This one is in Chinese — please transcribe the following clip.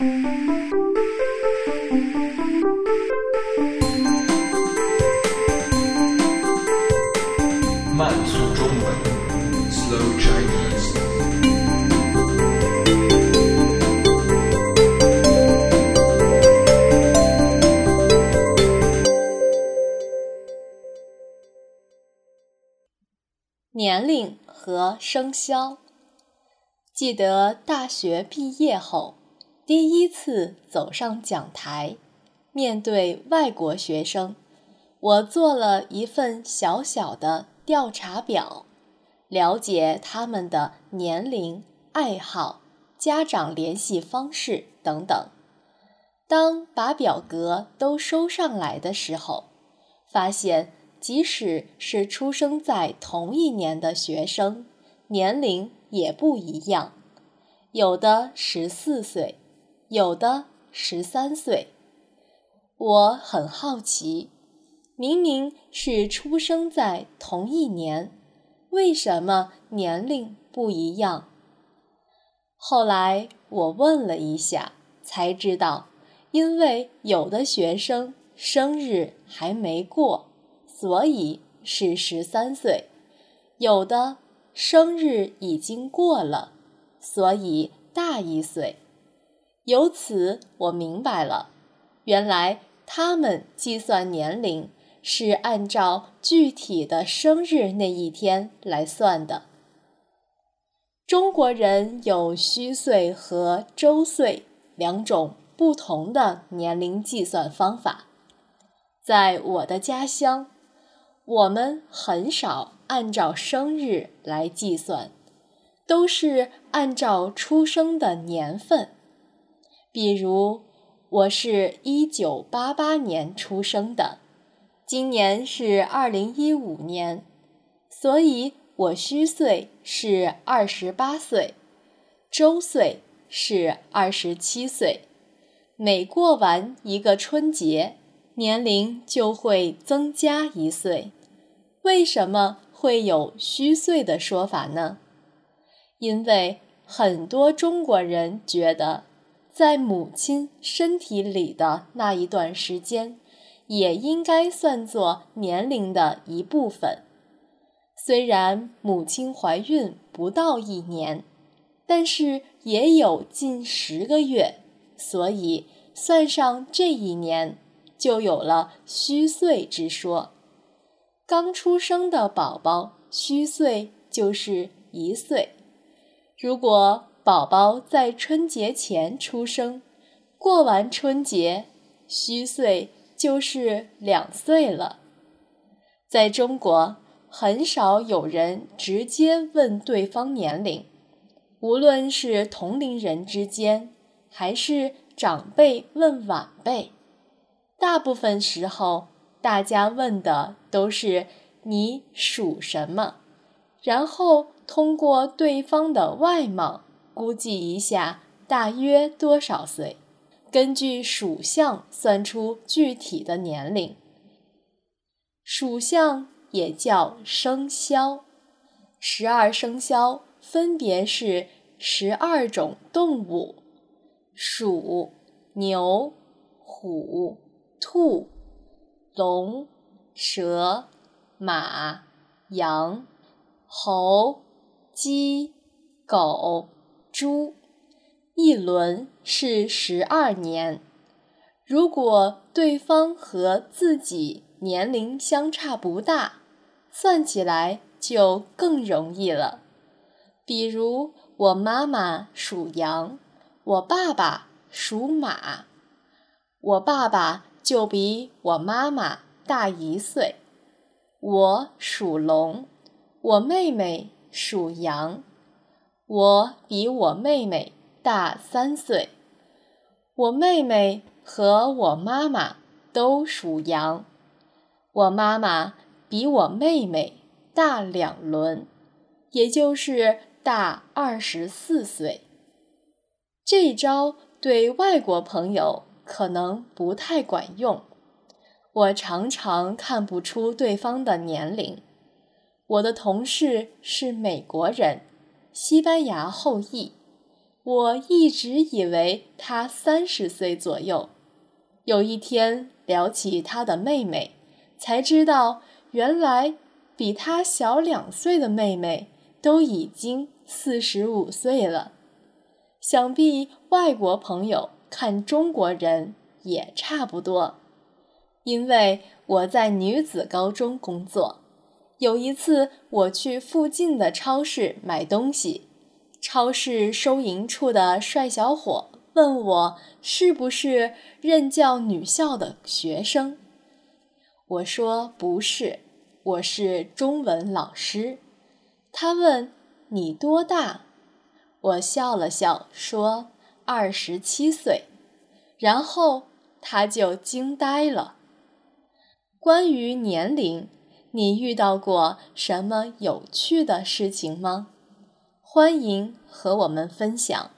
慢速中文，Slow Chinese。年龄和生肖。记得大学毕业后，第一次走上讲台，面对外国学生，我做了一份小小的调查表，了解他们的年龄、爱好、家长联系方式等等。当把表格都收上来的时候，发现即使是出生在同一年的学生，年龄也不一样，有的十四岁，有的十三岁。我很好奇，明明是出生在同一年，为什么年龄不一样？后来我问了一下，才知道，因为有的学生生日还没过，所以是十三岁；有的生日已经过了，所以大一岁。由此我明白了，原来他们计算年龄是按照具体的生日那一天来算的。中国人有虚岁和周岁两种不同的年龄计算方法。在我的家乡，我们很少按照生日来计算，都是按照出生的年份。比如，我是一九八八年出生的，今年是二零一五年，所以我虚岁是二十八岁，周岁是二十七岁。每过完一个春节，年龄就会增加一岁。为什么会有虚岁的说法呢？因为很多中国人觉得，在母亲身体里的那一段时间，也应该算作年龄的一部分。虽然母亲怀孕不到一年，但是也有近十个月，所以算上这一年，就有了虚岁之说。刚出生的宝宝虚岁就是一岁。如果宝宝在春节前出生，过完春节，虚岁就是两岁了。在中国，很少有人直接问对方年龄，无论是同龄人之间，还是长辈问晚辈，大部分时候，大家问的都是你属什么，然后通过对方的外貌。估计一下大约多少岁，根据属相算出具体的年龄。属相也叫生肖，十二生肖分别是十二种动物：鼠、牛、虎、兔、龙、蛇、马、羊、猴、鸡、狗。猪，一轮是十二年。如果对方和自己年龄相差不大，算起来就更容易了。比如我妈妈属羊，我爸爸属马，我爸爸就比我妈妈大一岁。我属龙，我妹妹属羊。我比我妹妹大三岁，我妹妹和我妈妈都属羊，我妈妈比我妹妹大两轮，也就是大二十四岁。这一招对外国朋友可能不太管用，我常常看不出对方的年龄。我的同事是美国人。西班牙后裔，我一直以为他三十岁左右。有一天聊起他的妹妹，才知道原来比他小两岁的妹妹都已经四十五岁了。想必外国朋友看中国人也差不多，因为我在女子高中工作。有一次我去附近的超市买东西，超市收银处的帅小伙问我是不是任教女校的学生。我说不是，我是中文老师。他问你多大？我笑了笑说二十七岁，然后他就惊呆了。关于年龄。你遇到过什么有趣的事情吗？欢迎和我们分享。